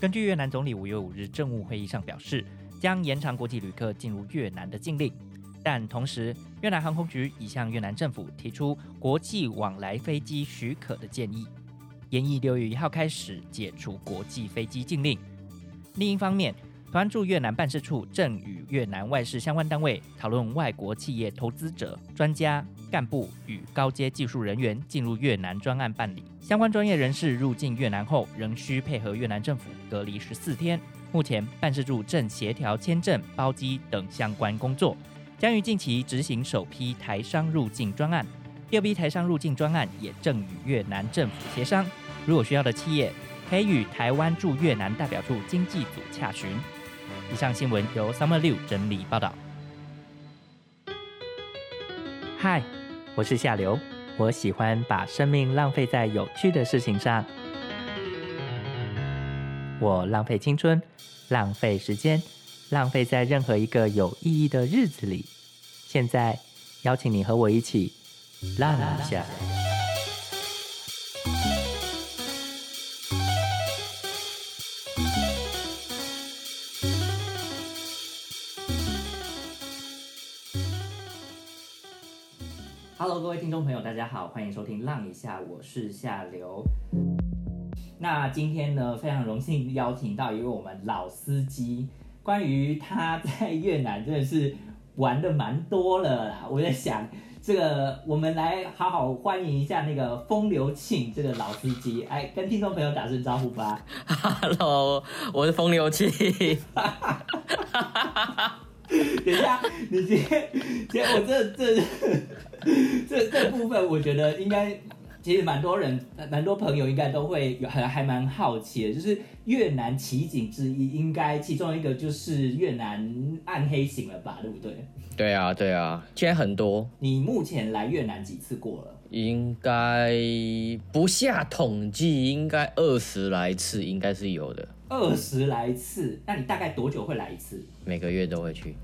根据越南总理五月五日政务会议上表示，将延长国际旅客进入越南的禁令，但同时，越南航空局已向越南政府提出国际往来飞机许可的建议，延议六月一号开始解除国际飞机禁令。另一方面，团驻越南办事处正与越南外事相关单位讨论外国企业投资者、专家、干部与高阶技术人员进入越南专案办理。相关专业人士入境越南后，仍需配合越南政府隔离十四天。目前，办事处正协调签证、包机等相关工作，将于近期执行首批台商入境专案。第二批台商入境专案也正与越南政府协商，如果需要的企业，可以与台湾驻越南代表处经济组洽询。以上新闻由 Summer 六整理报道。嗨，我是夏流，我喜欢把生命浪费在有趣的事情上。我浪费青春，浪费时间，浪费在任何一个有意义的日子里。现在，邀请你和我一起浪一下。听众朋友，大家好，欢迎收听《浪一下》，我是夏流。那今天呢，非常荣幸邀请到一位我们老司机，关于他在越南真的是玩的蛮多了啦。我在想，这个我们来好好欢迎一下那个风流庆这个老司机，哎，跟听众朋友打声招呼吧。Hello，我是风流庆。等一下，你今天，今天我这这这这部分，我觉得应该其实蛮多人、蛮多朋友应该都会有，还还蛮好奇的，就是越南奇景之一，应该其中一个就是越南暗黑型了吧，对不对？对啊，对啊，现在很多。你目前来越南几次过了？应该不下统计，应该二十来次，应该是有的。二十来次，那你大概多久会来一次？每个月都会去。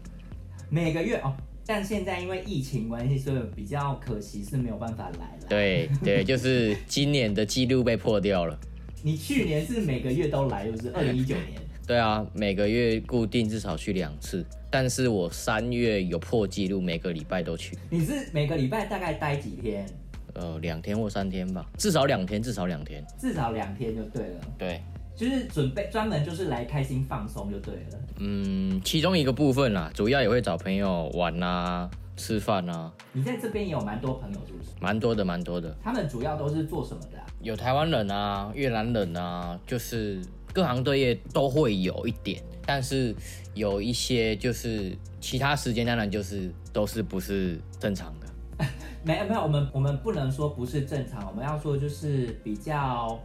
每个月哦，但现在因为疫情关系，所以比较可惜是没有办法来了。对对，就是今年的记录被破掉了。你去年是每个月都来，就是二零一九年。对啊，每个月固定至少去两次，但是我三月有破纪录，每个礼拜都去。你是每个礼拜大概待几天？呃，两天或三天吧，至少两天，至少两天，至少两天就对了。对。就是准备专门就是来开心放松就对了。嗯，其中一个部分啦，主要也会找朋友玩啊、吃饭啊。你在这边也有蛮多朋友，是不是？蛮多的，蛮多的。他们主要都是做什么的？有台湾人啊、越南人啊，就是各行各业都会有一点，但是有一些就是其他时间当然就是都是不是正常的。没有没有，我们我们不能说不是正常，我们要说就是比较。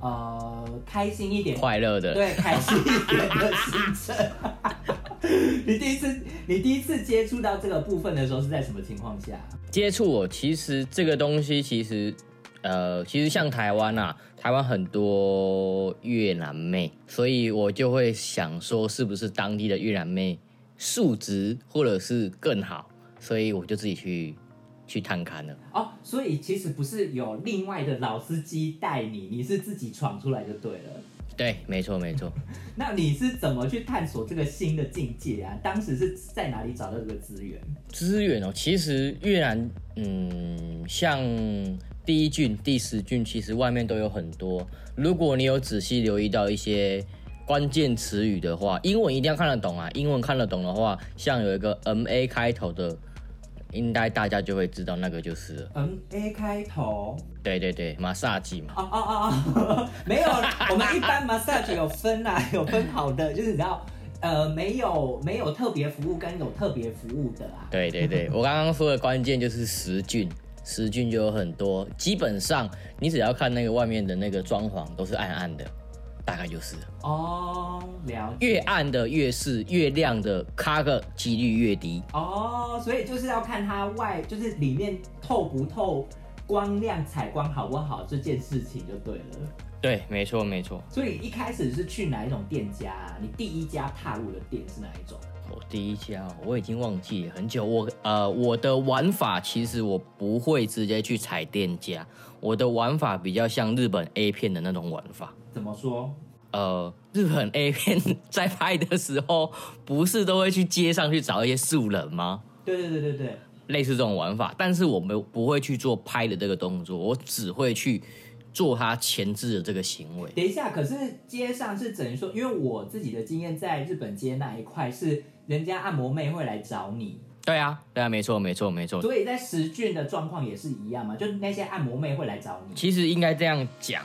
呃，开心一点，快乐的，对，开心一点的行程。你第一次，你第一次接触到这个部分的时候是在什么情况下？接触我，其实这个东西，其实，呃，其实像台湾啊，台湾很多越南妹，所以我就会想说，是不是当地的越南妹素质或者是更好，所以我就自己去。去探勘了哦，所以其实不是有另外的老司机带你，你是自己闯出来就对了。对，没错没错。那你是怎么去探索这个新的境界啊？当时是在哪里找到这个资源？资源哦，其实越南，嗯，像第一郡、第十郡，其实外面都有很多。如果你有仔细留意到一些关键词语的话，英文一定要看得懂啊。英文看得懂的话，像有一个 M A 开头的。应该大家就会知道那个就是嗯 A 开头，对对对，马萨吉嘛。哦哦哦哦，没有，我们一般马萨吉有分啊，有分好的，就是你知道，呃，没有没有特别服务跟有特别服务的啊。对对对，我刚刚说的关键就是十郡，十郡就有很多，基本上你只要看那个外面的那个装潢都是暗暗的。大概就是哦，了解。越暗的越是越亮的，卡个几率越低哦。所以就是要看它外，就是里面透不透光亮，采光好不好这件事情就对了。对，没错没错。所以一开始是去哪一种店家？你第一家踏入的店是哪一种？我第一家我已经忘记了很久。我呃，我的玩法其实我不会直接去踩店家，我的玩法比较像日本 A 片的那种玩法。怎么说？呃，日本 A 片在拍的时候，不是都会去街上去找一些素人吗？对对对对对，类似这种玩法，但是我们不会去做拍的这个动作，我只会去做他前置的这个行为。等一下，可是街上是等于说，因为我自己的经验，在日本街那一块是人家按摩妹会来找你，对啊，对啊，没错，没错，没错。所以在实俊的状况也是一样嘛，就那些按摩妹会来找你。其实应该这样讲，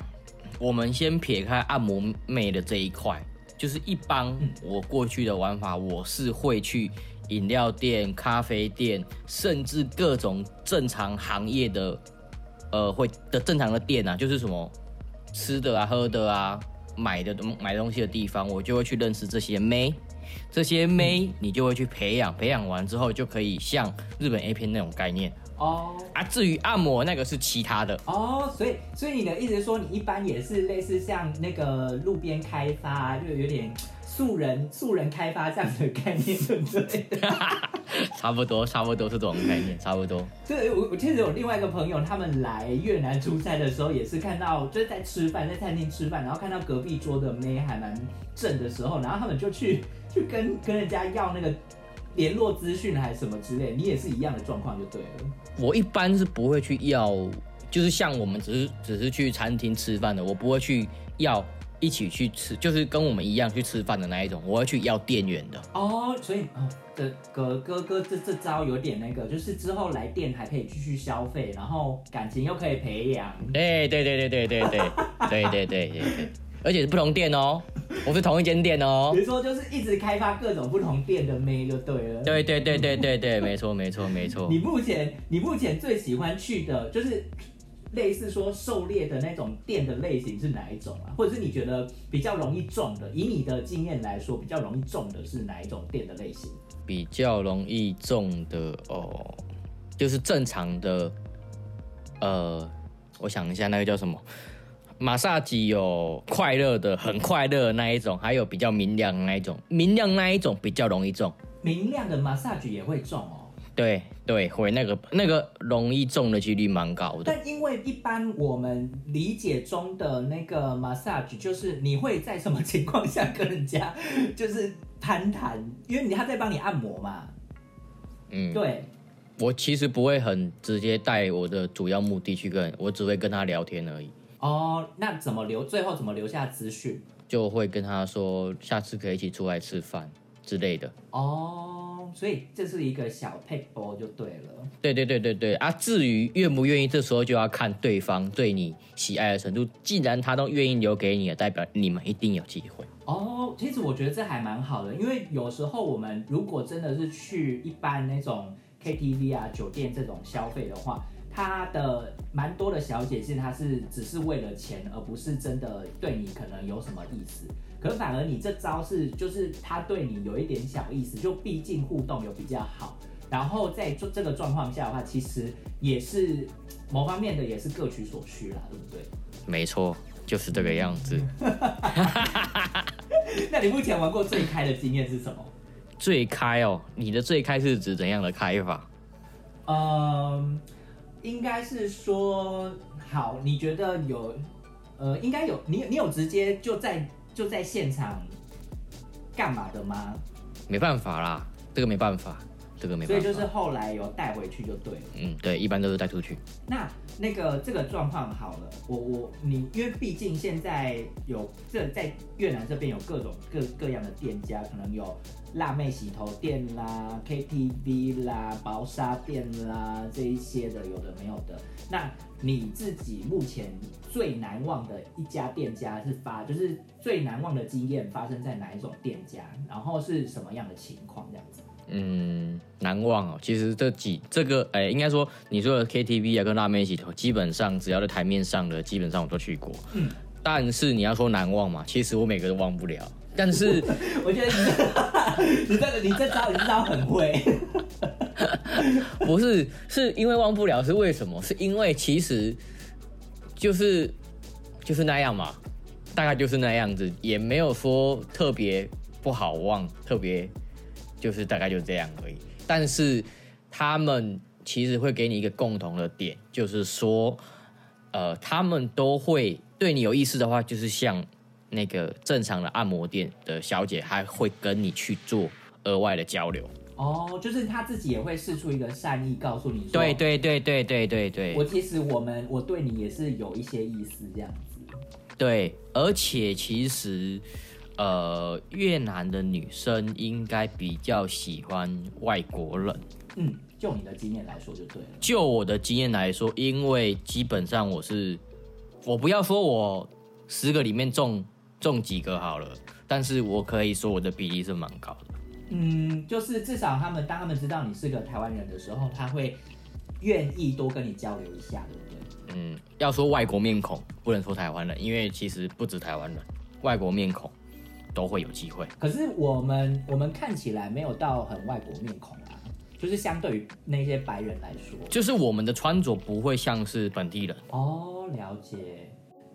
我们先撇开按摩妹的这一块，就是一般我过去的玩法，我是会去饮料店、咖啡店，甚至各种正常行业的，呃，会的正常的店啊，就是什么吃的啊、喝的啊、买的东买东西的地方，我就会去认识这些妹。这些妹你就会去培养，培养完之后就可以像日本 A 片那种概念哦。啊，至于按摩那个是其他的哦，所以所以你的意思是说，你一般也是类似像那个路边开发，就有点素人素人开发这样的概念，对不对？差不多，差不多是这种概念，差不多。对，我我其实有另外一个朋友，他们来越南出差的时候，也是看到就是在吃饭，在餐厅吃饭，然后看到隔壁桌的妹还蛮正的时候，然后他们就去去跟跟人家要那个联络资讯还是什么之类，你也是一样的状况就对了。我一般是不会去要，就是像我们只是只是去餐厅吃饭的，我不会去要。一起去吃，就是跟我们一样去吃饭的那一种，我会去要店员的哦。所以，哦、哥哥哥这这招有点那个，就是之后来店还可以继续消费，然后感情又可以培养。对对对对对对对对对对对。而且是不同店哦，我是同一间店哦。比如说，就是一直开发各种不同店的妹就对了。对对对对对对，没错没错没错。你目前你目前最喜欢去的就是。类似说狩猎的那种店的类型是哪一种啊？或者是你觉得比较容易中的？以你的经验来说，比较容易中的是哪一种店的类型？比较容易中的哦，就是正常的。呃，我想一下，那个叫什么？马萨吉有快乐的，很快乐的那一种，还有比较明亮的那一种。明亮那一种比较容易中。明亮的马萨吉也会中哦。对对，会那个那个容易中的几率蛮高的。但因为一般我们理解中的那个 massage，就是你会在什么情况下跟人家就是攀谈？因为你他在帮你按摩嘛。嗯，对。我其实不会很直接带我的主要目的去跟，我只会跟他聊天而已。哦，那怎么留？最后怎么留下资讯？就会跟他说，下次可以一起出来吃饭之类的。哦。所以这是一个小配波就对了。对对对对对啊！至于愿不愿意，这时候就要看对方对你喜爱的程度。既然他都愿意留给你，代表你们一定有机会。哦，其实我觉得这还蛮好的，因为有时候我们如果真的是去一般那种 KTV 啊、酒店这种消费的话，他的蛮多的小姐其实她是只是为了钱，而不是真的对你可能有什么意思。可反而你这招是，就是他对你有一点小意思，就毕竟互动有比较好，然后在这这个状况下的话，其实也是某方面的也是各取所需啦，对不对？没错，就是这个样子。那你目前玩过最开的经验是什么？最开哦，你的最开是指怎样的开法？嗯，应该是说，好，你觉得有，呃，应该有，你你有直接就在。就在现场干嘛的吗？没办法啦，这个没办法，这个没。所以就是后来有带回去就对了。嗯，对，一般都是带出去。那那个这个状况好了，我我你，因为毕竟现在有这在越南这边有各种各各样的店家，可能有辣妹洗头店啦、KTV 啦、薄纱店啦这一些的，有的没有的。那你自己目前最难忘的一家店家是发，就是最难忘的经验发生在哪一种店家？然后是什么样的情况这样子？嗯，难忘哦。其实这几这个，哎，应该说你说的 KTV 啊，跟辣妹洗头，基本上只要在台面上的，基本上我都去过。嗯，但是你要说难忘嘛，其实我每个都忘不了。但是 我觉得你你这你这招你这招很会。不是，是因为忘不了，是为什么？是因为其实就是就是那样嘛，大概就是那样子，也没有说特别不好忘，特别就是大概就这样而已。但是他们其实会给你一个共同的点，就是说，呃，他们都会对你有意思的话，就是像那个正常的按摩店的小姐还会跟你去做额外的交流。哦，就是他自己也会试出一个善意，告诉你说，对对对对对对对，我其实我们我对你也是有一些意思这样子。对，而且其实，呃，越南的女生应该比较喜欢外国人。嗯，就你的经验来说就对了。就我的经验来说，因为基本上我是，我不要说我十个里面中中几个好了，但是我可以说我的比例是蛮高的。嗯，就是至少他们当他们知道你是个台湾人的时候，他会愿意多跟你交流一下，对不对？嗯，要说外国面孔，不能说台湾人，因为其实不止台湾人，外国面孔都会有机会。可是我们我们看起来没有到很外国面孔啊，就是相对于那些白人来说，就是我们的穿着不会像是本地人。哦，了解。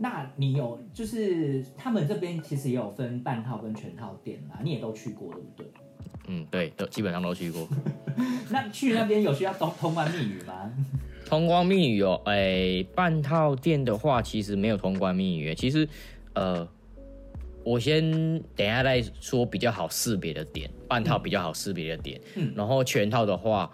那你有就是他们这边其实也有分半套跟全套店啦，你也都去过，对不对？嗯，对，都基本上都去过。那去那边有需要通通关密语吗？通关密语哦，哎，半套店的话其实没有通关密语。其实，呃，我先等一下再说比较好识别的点，半套比较好识别的点。嗯。然后全套的话，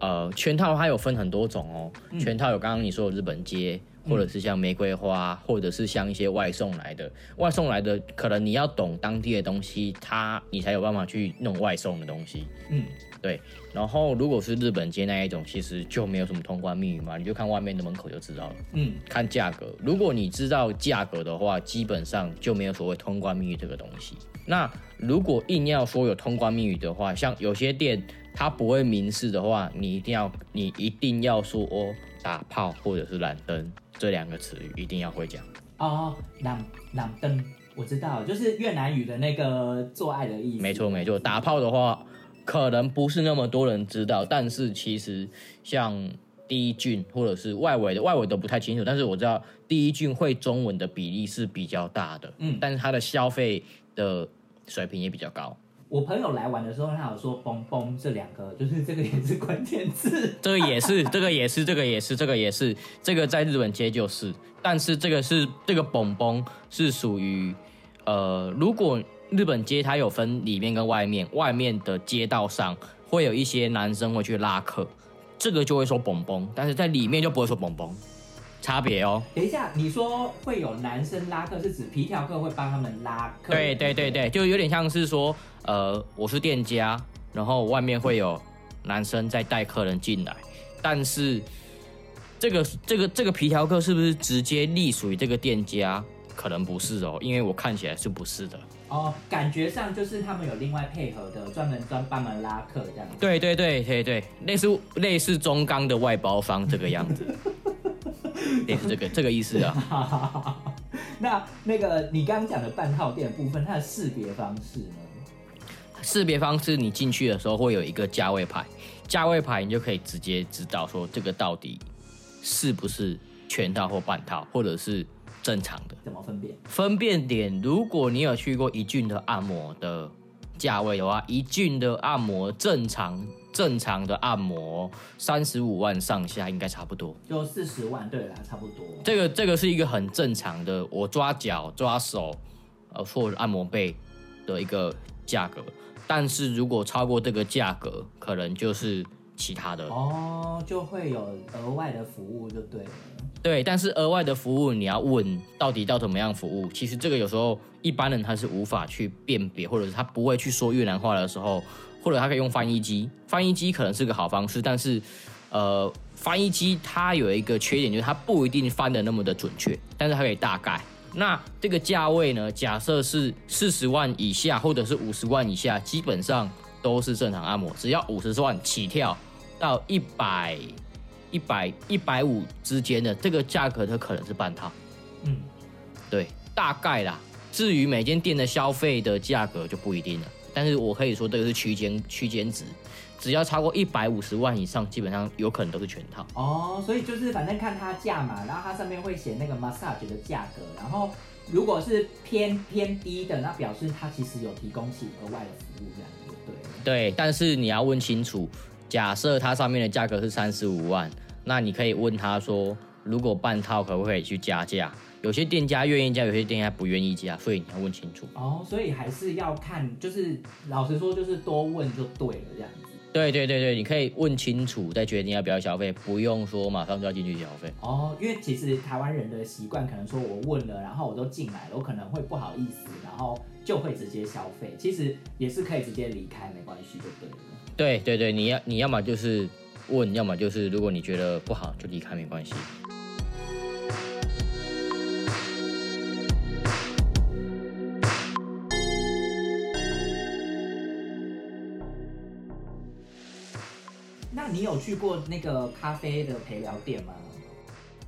呃，全套它有分很多种哦。全套有刚刚你说的日本街。或者是像玫瑰花，或者是像一些外送来的，外送来的可能你要懂当地的东西，它你才有办法去弄外送的东西。嗯，对。然后如果是日本街那一种，其实就没有什么通关密语嘛，你就看外面的门口就知道了。嗯，看价格，如果你知道价格的话，基本上就没有所谓通关密语这个东西。那如果硬要说有通关密语的话，像有些店它不会明示的话，你一定要你一定要说哦打炮或者是蓝灯。这两个词语一定要会讲哦，朗朗登，我知道，就是越南语的那个做爱的意思。没错没错，打炮的话可能不是那么多人知道，但是其实像第一郡或者是外围的外围都不太清楚，但是我知道第一郡会中文的比例是比较大的，嗯，但是它的消费的水平也比较高。我朋友来玩的时候，他有说“嘣嘣”这两个，就是这个也是关键字。这个也是，这个也是，这个也是，这个也是，这个在日本街就是。但是这个是这个“嘣嘣”是属于，呃，如果日本街它有分里面跟外面，外面的街道上会有一些男生会去拉客，这个就会说“嘣嘣”，但是在里面就不会说“嘣嘣”。差别哦，等一下，你说会有男生拉客，是指皮条客会帮他们拉客？对对对对，就有点像是说，呃，我是店家，然后外面会有男生在带客人进来，但是这个这个这个皮条客是不是直接隶属于这个店家？可能不是哦，因为我看起来是不是的。哦，感觉上就是他们有另外配合的，专门专帮忙拉客这样。对对对对对，类似类似中钢的外包方这个样子。也是这个这个意思啊。那那个你刚刚讲的半套店部分，它的识别方式呢？识别方式，你进去的时候会有一个价位牌，价位牌你就可以直接知道说这个到底是不是全套或半套，或者是正常的。怎么分辨？分辨点，如果你有去过一俊的按摩的价位的话，一俊的按摩正常。正常的按摩三十五万上下应该差不多，就四十万，对啦，差不多。这个这个是一个很正常的，我抓脚抓手，呃，或者按摩背的一个价格。但是如果超过这个价格，可能就是其他的哦，就会有额外的服务，就对了。对，但是额外的服务你要问到底到怎么样服务，其实这个有时候一般人他是无法去辨别，或者是他不会去说越南话的时候。或者他可以用翻译机，翻译机可能是个好方式，但是，呃，翻译机它有一个缺点，就是它不一定翻的那么的准确，但是它可以大概。那这个价位呢？假设是四十万以下，或者是五十万以下，基本上都是正常按摩。只要五十万起跳到一百、一百、一百五之间的这个价格，它可能是半套。嗯，对，大概啦。至于每间店的消费的价格就不一定了。但是我可以说这个是区间区间值，只要超过一百五十万以上，基本上有可能都是全套。哦，所以就是反正看它价嘛，然后它上面会写那个 massage 的价格，然后如果是偏偏低的，那表示它其实有提供起额外的服务，这样子对。对，但是你要问清楚，假设它上面的价格是三十五万，那你可以问他说，如果半套可不可以去加价？有些店家愿意加，有些店家不愿意加，所以你要问清楚。哦，所以还是要看，就是老实说，就是多问就对了，这样子。对对对对，你可以问清楚再决定要不要消费，不用说马上就要进去消费。哦，因为其实台湾人的习惯可能说我问了，然后我都进来了，我可能会不好意思，然后就会直接消费。其实也是可以直接离开，没关系，就对了。对对对，你要你要么就是问，要么就是如果你觉得不好就离开，没关系。那你有去过那个咖啡的陪聊店吗？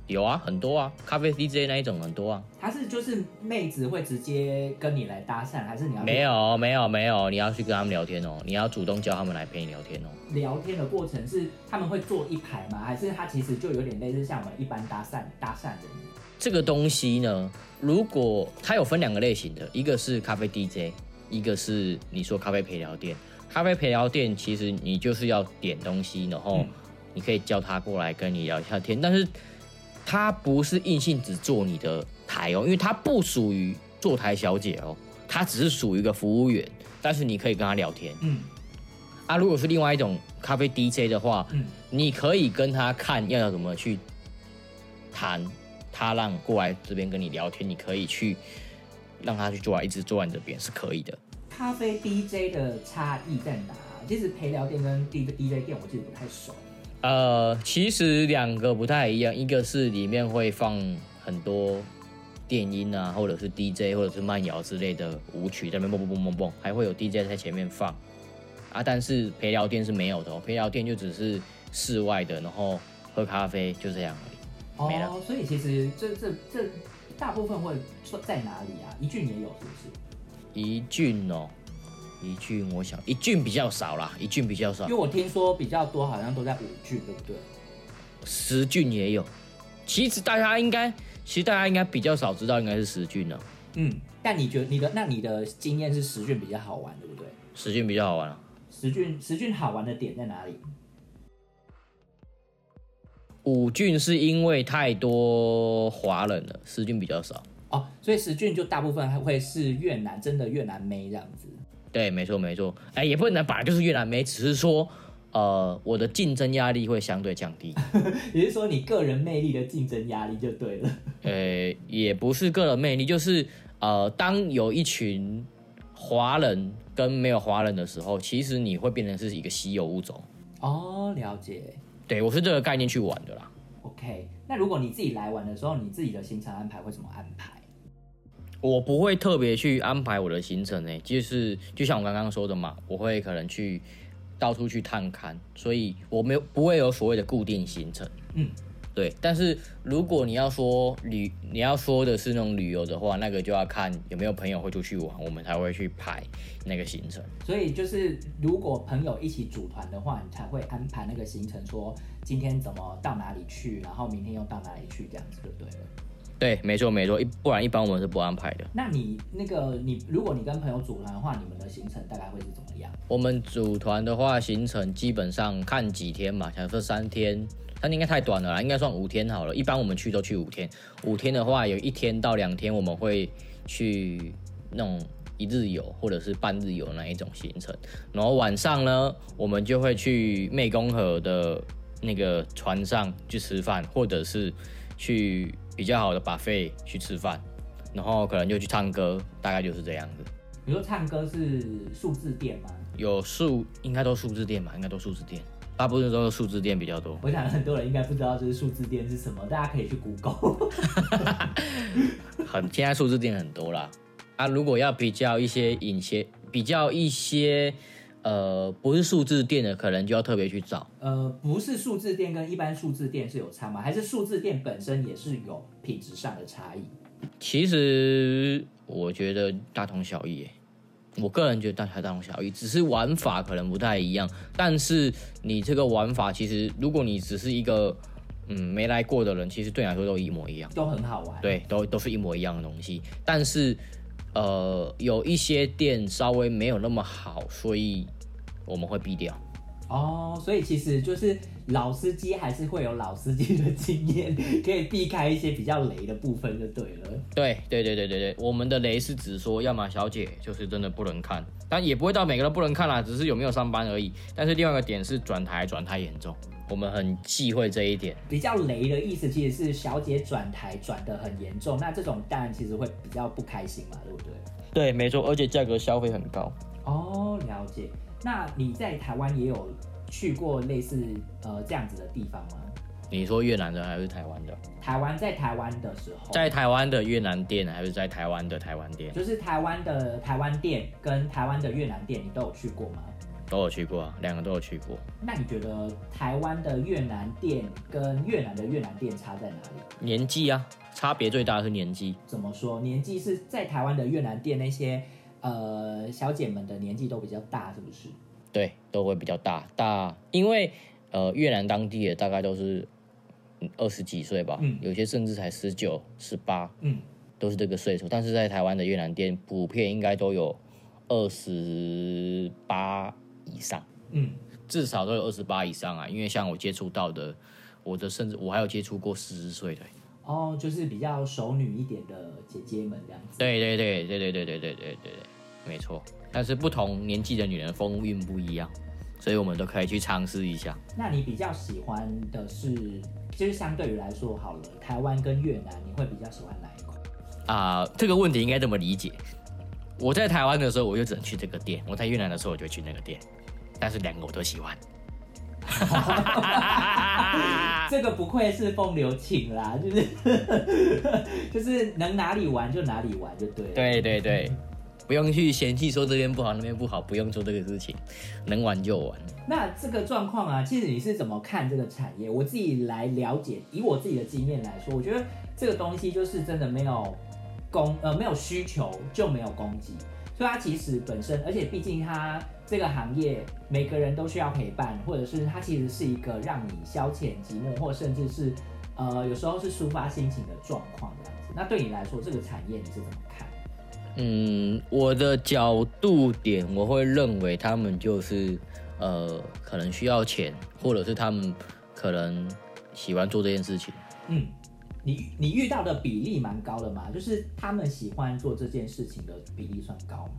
有啊，很多啊，咖啡 DJ 那一种很多啊。他是就是妹子会直接跟你来搭讪，还是你要没有没有没有，你要去跟他们聊天哦，你要主动叫他们来陪你聊天哦。聊天的过程是他们会坐一排吗？还是他其实就有点类似像我们一般搭讪搭讪的？这个东西呢，如果它有分两个类型的，一个是咖啡 DJ，一个是你说咖啡陪聊店。咖啡陪聊店其实你就是要点东西，然后你可以叫他过来跟你聊一下天，但是他不是硬性只做你的台哦，因为他不属于坐台小姐哦，他只是属于一个服务员，但是你可以跟他聊天。嗯，啊，如果是另外一种咖啡 DJ 的话，嗯你可以跟他看要要怎么去谈，他让过来这边跟你聊天，你可以去让他去坐来一直坐在你这边是可以的。咖啡 DJ 的差异在哪？其实陪聊店跟 D DJ 店我自己不太熟。呃，其实两个不太一样，一个是里面会放很多电音啊，或者是 DJ 或者是慢摇之类的舞曲在那边蹦蹦蹦蹦蹦，还会有 DJ 在前面放啊。但是陪聊店是没有的哦，陪聊店就只是室外的，然后喝咖啡就这样而已。没了哦，所以其实这这这大部分会说在哪里啊？一俊也有是不是？一郡哦，一郡我想一郡比较少啦，一郡比较少因为，我听说比较多，好像都在五郡，对不对？十郡也有。其实大家应该，其实大家应该比较少知道，应该是十郡了。嗯，但你觉得你的那你的经验是十郡比较好玩，对不对？十郡比较好玩啊。十郡十郡好玩的点在哪里？五郡是因为太多华人了，十郡比较少。哦，所以石俊就大部分还会是越南，真的越南妹这样子。对，没错没错。哎，也不能把就是越南妹，只是说，呃，我的竞争压力会相对降低。也是说，你个人魅力的竞争压力就对了。呃，也不是个人魅力，就是呃，当有一群华人跟没有华人的时候，其实你会变成是一个稀有物种。哦，了解。对我是这个概念去玩的啦。OK，那如果你自己来玩的时候，你自己的行程安排会怎么安排？我不会特别去安排我的行程呢，就是就像我刚刚说的嘛，我会可能去到处去探勘，所以我没有不会有所谓的固定行程。嗯，对。但是如果你要说旅，你要说的是那种旅游的话，那个就要看有没有朋友会出去玩，我们才会去排那个行程。所以就是，如果朋友一起组团的话，你才会安排那个行程，说今天怎么到哪里去，然后明天又到哪里去，这样子就对了。对，没错没错，一不然一般我们是不安排的。那你那个你，如果你跟朋友组团的话，你们的行程大概会是怎么样？我们组团的话，行程基本上看几天嘛，假设三天，三天应该太短了啦，应该算五天好了。一般我们去都去五天，五天的话有一天到两天我们会去那种一日游或者是半日游那一种行程，然后晚上呢，我们就会去湄公河的那个船上去吃饭，或者是去比较好的 buffet 去吃饭，然后可能就去唱歌，大概就是这样子。比如说唱歌是数字店吗？有数应该都数字店吧，应该都数字店，大部分都是数字店比较多。我想很多人应该不知道这是数字店是什么，大家可以去 Google。很现在数字店很多啦。啊，如果要比较一些隐些，比较一些呃不是数字店的，可能就要特别去找。呃，不是数字店跟一般数字店是有差吗？还是数字店本身也是有品质上的差异？其实我觉得大同小异，我个人觉得大大同小异，只是玩法可能不太一样。但是你这个玩法，其实如果你只是一个嗯没来过的人，其实对你来说都一模一样。都很好玩。，对，都都是一模一样的东西。但是，呃，有一些店稍微没有那么好，所以我们会避掉。哦，所以其实就是老司机还是会有老司机的经验，可以避开一些比较雷的部分就对了。对对对对对对，我们的雷是指说，要么小姐就是真的不能看，但也不会到每个都不能看啦，只是有没有上班而已。但是另外一个点是转台转太严重，我们很忌讳这一点。比较雷的意思其实是小姐转台转的很严重，那这种当然其实会比较不开心嘛，对不对？对，没错，而且价格消费很高。哦，了解。那你在台湾也有去过类似呃这样子的地方吗？你说越南的还是台湾的？台湾在台湾的时候，在台湾的越南店还是在台湾的台湾店？就是台湾的台湾店跟台湾的越南店，你都有去过吗？都有去过啊，两个都有去过。那你觉得台湾的越南店跟越南的越南店差在哪里？年纪啊，差别最大的是年纪。怎么说？年纪是在台湾的越南店那些呃小姐们的年纪都比较大，是不是？对，都会比较大大，因为呃越南当地的大概都是二十几岁吧，嗯有些甚至才十九、十八，嗯，都是这个岁数。但是在台湾的越南店，普遍应该都有二十八以上，嗯，至少都有二十八以上啊。因为像我接触到的，我的甚至我还有接触过四十岁的。哦，就是比较熟女一点的姐姐们这样子。对对对对对对对对对对对，没错。但是不同年纪的女人风韵不一样，所以我们都可以去尝试一下。那你比较喜欢的是，就是相对于来说好了，台湾跟越南，你会比较喜欢哪一款？啊、这个问题应该这么理解。我在台湾的时候，我就只能去这个店；我在越南的时候，我就去那个店。但是两个我都喜欢。这个不愧是风流情啦，就是 就是能哪里玩就哪里玩就对了。对对对，不用去嫌弃说这边不好那边不好，不用做这个事情，能玩就玩。那这个状况啊，其实你是怎么看这个产业？我自己来了解，以我自己的经验来说，我觉得这个东西就是真的没有供呃没有需求就没有供给，所以它其实本身，而且毕竟它这个行业每个人都需要陪伴，或者是它其实是一个让你消遣寂寞，或甚至是呃有时候是抒发心情的状况这样子。那对你来说，这个产业你是怎么看？嗯，我的角度点，我会认为他们就是呃，可能需要钱，或者是他们可能喜欢做这件事情。嗯，你你遇到的比例蛮高的嘛，就是他们喜欢做这件事情的比例算高吗？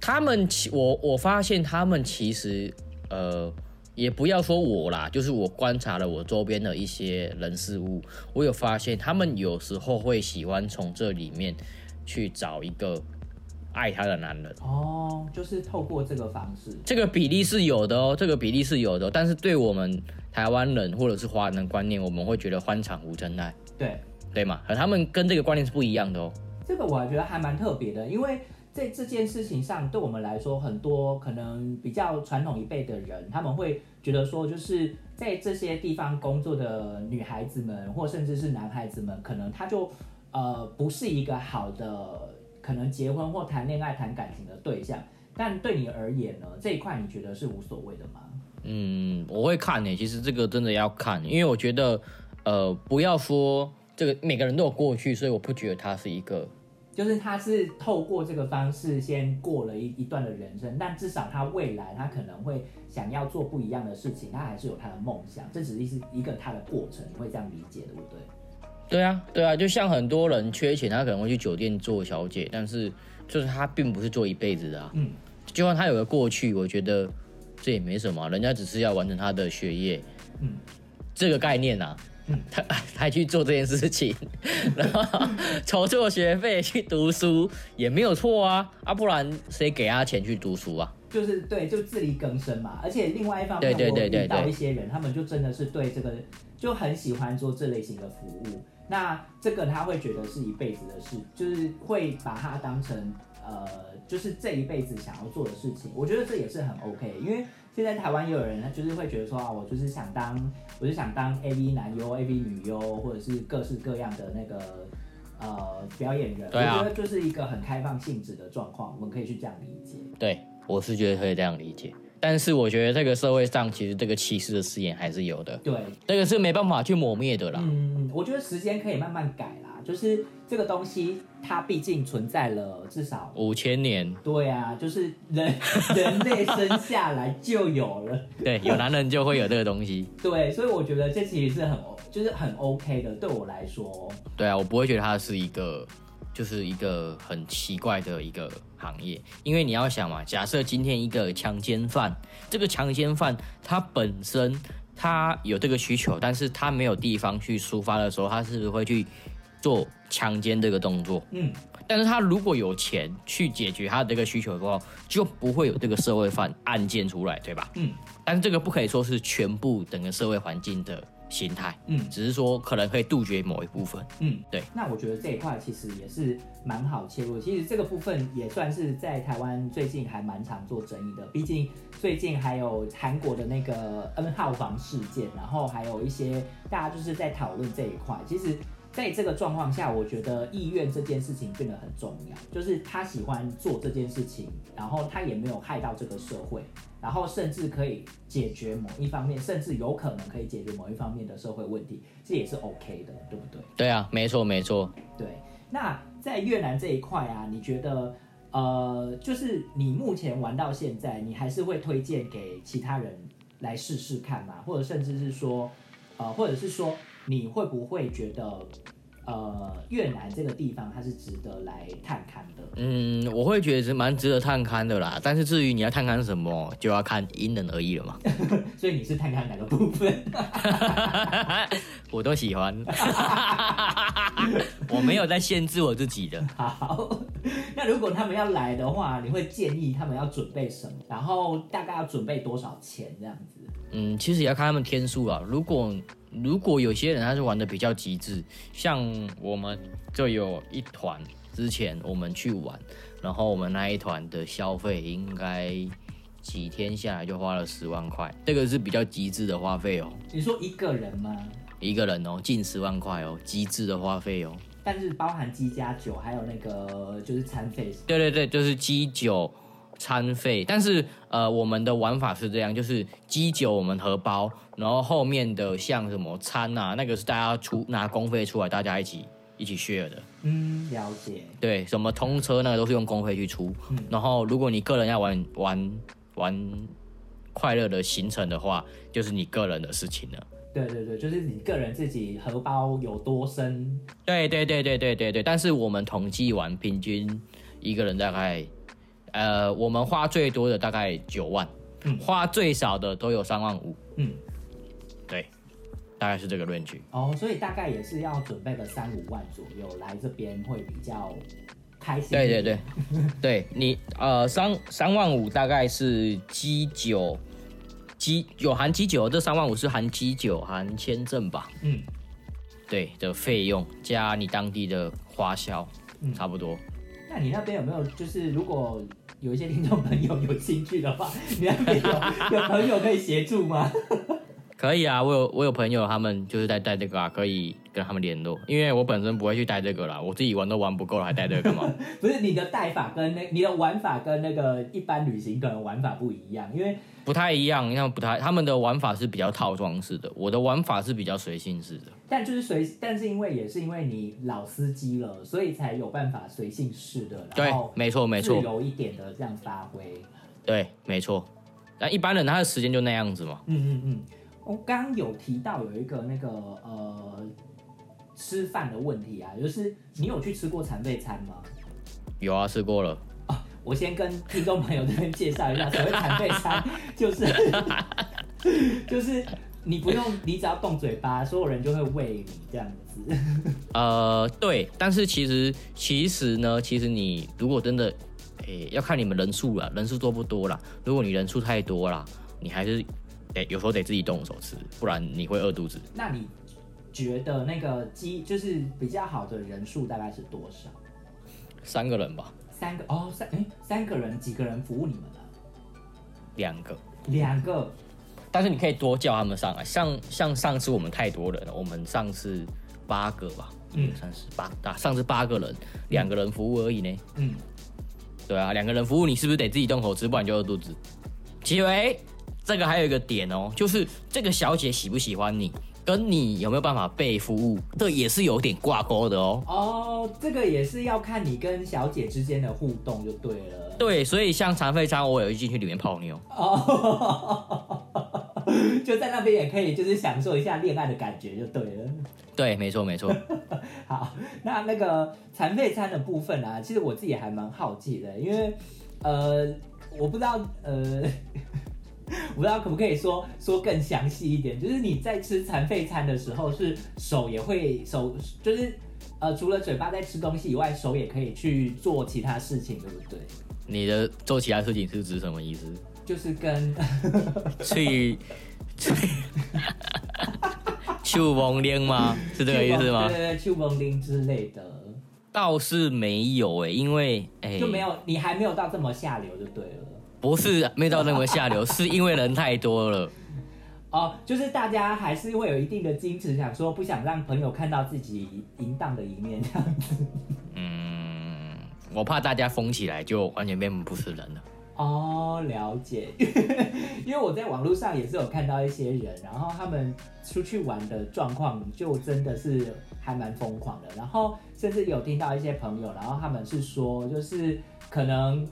他们其我我发现他们其实呃，也不要说我啦，就是我观察了我周边的一些人事物，我有发现他们有时候会喜欢从这里面去找一个爱他的男人。哦，就是透过这个方式，这个比例是有的哦，这个比例是有的哦、但是对我们台湾人或者是华人的观念，我们会觉得欢场无真爱，对对吗？可他们跟这个观念是不一样的哦。这个我还觉得还蛮特别的，因为在这件事情上，对我们来说，很多可能比较传统一辈的人，他们会觉得说，就是在这些地方工作的女孩子们，或甚至是男孩子们，可能他就呃不是一个好的可能结婚或谈恋爱、谈感情的对象。但对你而言呢，这一块你觉得是无所谓的吗？嗯，我会看呢、其实这个真的要看，因为我觉得，呃，不要说这个每个人都有过去，所以我不觉得他是一个就是他是透过这个方式先过了一一段的人生，但至少他未来他可能会想要做不一样的事情，他还是有他的梦想，这只是一个他的过程，你会这样理解对不对？对啊，对啊，就像很多人缺钱，他可能会去酒店做小姐，但是就是他并不是做一辈子的啊。嗯，就算他有个过去，我觉得这也没什么啊，人家只是要完成他的学业，嗯，这个概念啊。嗯他 他去做这件事情，然后筹措学费去读书也没有错啊，啊，不然谁给他钱去读书啊？就是对，就自力更生嘛。而且另外一方面，对对对对我遇到一些人，他们就真的是对这个就很喜欢做这类型的服务。那这个他会觉得是一辈子的事，就是会把它当成呃，就是这一辈子想要做的事情。我觉得这也是很 OK，因为现在台湾也有人，他就是会觉得说啊，我就是想当，我就想当 AV 男优、AV 女优，或者是各式各样的那个呃表演人。对啊我觉得就是一个很开放性质的状况，我们可以去这样理解。对，我是觉得可以这样理解。但是我觉得这个社会上其实这个歧视的誓言还是有的，对，这个是没办法去抹灭的啦。嗯，我觉得时间可以慢慢改啦，就是这个东西它毕竟存在了至少五千年，对啊，就是人人类生下来就有了，对，有男人就会有这个东西。对，所以我觉得这其实是很就是很 OK 的，对我来说。对啊，我不会觉得它是一个就是一个很奇怪的一个行业，因为你要想嘛，假设今天一个强奸犯，这个强奸犯他本身他有这个需求，但是他没有地方去抒发的时候，他是不是会去做强奸这个动作？嗯，但是他如果有钱去解决他的这个需求的话，就不会有这个社会犯案件出来，对吧？嗯，但是这个不可以说是全部整个社会环境的形态，嗯只是说可能可以杜绝某一部分。嗯，对。那我觉得这一块其实也是蛮好切入的。其实这个部分也算是在台湾最近还蛮常做争议的，毕竟最近还有韩国的那个 N 号房事件，然后还有一些大家就是在讨论这一块。其实在这个状况下，我觉得意愿这件事情变得很重要，就是他喜欢做这件事情，然后他也没有害到这个社会，然后甚至可以解决某一方面，甚至有可能可以解决某一方面的社会问题，这也是 OK 的，对不对？对啊，没错没错。对，那在越南这一块啊，你觉得呃，就是你目前玩到现在，你还是会推荐给其他人来试试看吗？或者甚至是说，呃，或者是说，你会不会觉得呃，越南这个地方它是值得来探勘的？嗯，我会觉得是蛮值得探勘的啦。但是至于你要探勘什么，就要看因人而异了嘛。所以你是探勘哪个部分？我都喜欢，我没有在限制我自己的。好，那如果他们要来的话，你会建议他们要准备什么？然后大概要准备多少钱这样子？嗯，其实也要看他们天数啊。如果如果有些人他是玩的比较极致，像我们就有一团，之前我们去玩，然后我们那一团的消费应该几天下来就花了十万块，这个是比较极致的花费哦。你说一个人吗？一个人哦，近十万块哦，极致的花费哦。但是包含鸡加酒，还有那个就是餐费。对对对，就是鸡酒餐费。但是呃，我们的玩法是这样，就是鸡酒我们荷包，然后后面的像什么餐啊，那个是大家出拿公费出来，大家一起一起 share 的。嗯，了解。对，什么通车那个都是用公费去出。然后如果你个人要玩玩玩快乐的行程的话，就是你个人的事情了。对对对，就是你个人自己荷包有多深。对对对对对对对，但是我们统计完，平均一个人大概，呃，我们花最多的大概九万，嗯花最少的都有三万五，嗯，对，大概是这个 range。哦，所以大概也是要准备个三五万左右来这边会比较开心。对对对，对你呃三三万五大概是基酒，基有含基酒，这三万五是含基酒含签证吧？嗯，对的费用加你当地的花销，嗯差不多。那你那边有没有就是如果有一些听众朋友有兴趣的话，你那边有有朋友可以协助吗？可以啊，我有我有朋友他们就是在带这个啊，可以跟他们联络。因为我本身不会去带这个啦，我自己玩都玩不够了，还带这个干嘛？不是你的带法跟那你的玩法跟那个一般旅行可能玩法不一样，因为不太一样，因为不太他们的玩法是比较套装式的，我的玩法是比较随性式的。但就是随，但是因为也是因为你老司机了，所以才有办法随性式的，对然后，没错没自错，由一点的这样发挥。对，没错。那一般人他的时间就那样子嘛。嗯嗯嗯，我刚刚有提到有一个那个呃吃饭的问题啊，就是你有去吃过残废餐吗？有啊，吃过了。我先跟听众朋友这边介绍一下，所谓残废餐就是就是你不用，你只要动嘴巴，所有人就会喂你这样子。呃，对，但是其实其实呢，其实你如果真的，诶、要看你们人数了，人数多不多啦。如果你人数太多啦，你还是得有时候得自己动手吃，不然你会饿肚子。那你觉得那个鸡就是比较好的人数大概是多少？三个人吧，三个哦，三哎三个人几个人服务你们呢？两个。两个但是你可以多叫他们上来，像像上次我们太多人了，我们上次八个吧，嗯嗯，三十八，啊，上次八个人，两个人服务而已呢。嗯，对啊，两个人服务你是不是得自己动手吃，不然就饿肚子？其实，哎，这个还有一个点哦，就是这个小姐喜不喜欢你，跟你有没有办法被服务，这也是有点挂钩的哦。哦，这个也是要看你跟小姐之间的互动就对了。对，所以像残废餐，我有进去里面泡妞。哦，就在那边也可以，就是享受一下恋爱的感觉就对了。对，没错没错。好，那那个残废餐的部分啊，其实我自己还蛮好奇的，因为呃，我不知道呃，我不知道可不可以说说更详细一点，就是你在吃残废餐的时候，是手也会手，就是呃，除了嘴巴在吃东西以外，手也可以去做其他事情，对不对？你的做其他事情是指什么意思？就是跟去去。去 蒙丁吗？是这个意思吗？对对对，去蒙丁之类的，倒是没有哎，因为哎，就没有，你还没有到这么下流就对了。不是没到那么下流，是因为人太多了。哦，就是大家还是会有一定的矜持，想说不想让朋友看到自己淫荡的一面这样子。嗯，我怕大家疯起来就完全变不是人了。哦，了解，因为我在网络上也是有看到一些人，然后他们出去玩的状况就真的是还蛮疯狂的，然后甚至有听到一些朋友，然后他们是说，就是可能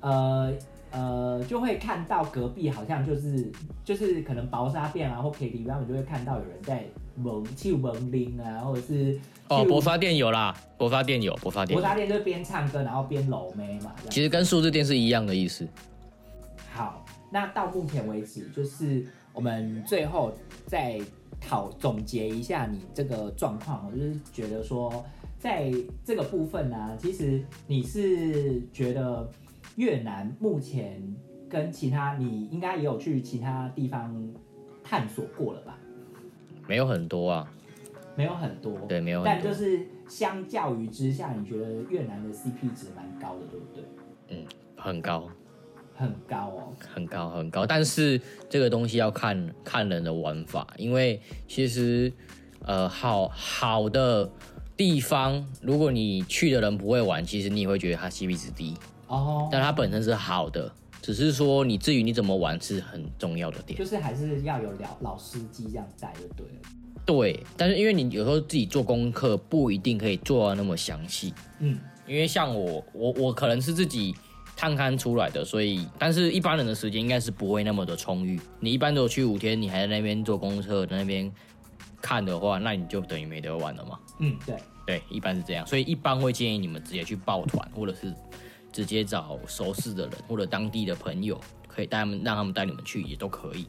呃呃就会看到隔壁好像就是就是可能薄纱店啊或 KTV，他们就会看到有人在蒙去蒙铃啊，或者是。哦，博发店有啦，博发店有，博发店。博发店就是边唱歌然后边搂妹嘛。其实跟数字店是一样的意思。好，那到目前为止，就是我们最后再讨总结一下你这个状况。我就是觉得说，在这个部分呢，其实你是觉得越南目前跟其他，你应该也有去其他地方探索过了吧？没有很多啊。没有很多，对，没有，但就是相较于之下，你觉得越南的 CP 值蛮高的，对不对？嗯，很高，很高哦，很高很高。但是这个东西要看看人的玩法，因为其实呃，好好的地方，如果你去的人不会玩，其实你也会觉得它 CP 值低哦。但它本身是好的，只是说你至于你怎么玩是很重要的点，就是还是要有老老司机这样带就对了。对，但是因为你有时候自己做功课不一定可以做到那么详细，嗯，因为像我，我我可能是自己探勘出来的，所以，但是一般人的时间应该是不会那么的充裕。你一般都去五天，你还在那边坐公车，在那边看的话，那你就等于没得玩了嘛。嗯，对，对，一般是这样，所以一般会建议你们直接去抱团，或者是直接找熟识的人或者当地的朋友，可以带他们让他们带你们去也都可以。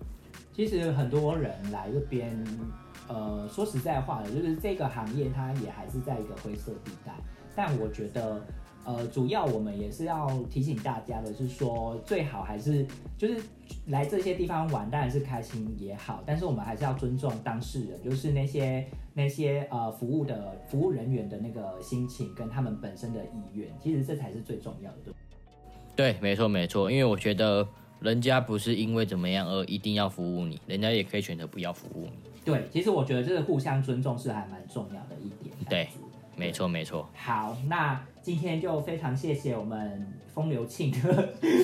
其实很多人来这边。呃，说实在话的，就是这个行业它也还是在一个灰色地带。但我觉得，呃，主要我们也是要提醒大家的是说，最好还是就是来这些地方玩，当然是开心也好，但是我们还是要尊重当事人，就是那些那些呃服务的服务人员的那个心情跟他们本身的意愿，其实这才是最重要的。对，没错没错，因为我觉得人家不是因为怎么样而一定要服务你，人家也可以选择不要服务你。对，其实我觉得这个互相尊重是还蛮重要的一点。对，没错没错。好，那今天就非常谢谢我们风流庆的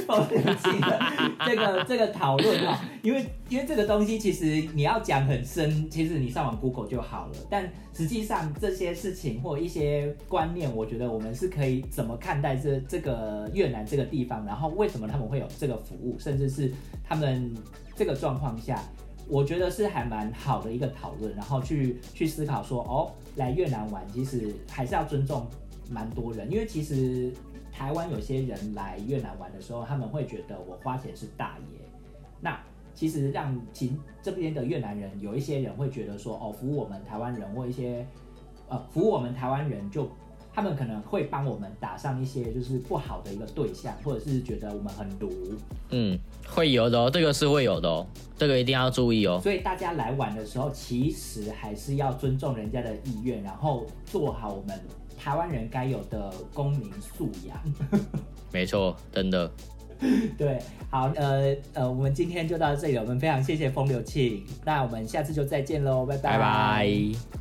风流庆的这个这个讨论哈，因为因为这个东西其实你要讲很深，其实你上网 Google 就好了。但实际上这些事情或一些观念，我觉得我们是可以怎么看待这这个越南这个地方，然后为什么他们会有这个服务，甚至是他们这个状况下。我觉得是还蛮好的一个讨论，然后去去思考说，哦，来越南玩，其实还是要尊重蛮多人，因为其实台湾有些人来越南玩的时候，他们会觉得我花钱是大爷，那其实让其这边的越南人有一些人会觉得说，哦，服务我们台湾人或一些呃服务我们台湾人就。他们可能会帮我们打上一些就是不好的一个对象，或者是觉得我们很毒。嗯，会有的哦，这个是会有的哦，这个一定要注意哦。所以大家来玩的时候，其实还是要尊重人家的意愿，然后做好我们台湾人该有的公民素养。没错，真的。对，好，呃呃，我们今天就到这里，我们非常谢谢风流庆，那我们下次就再见喽，拜拜。拜拜。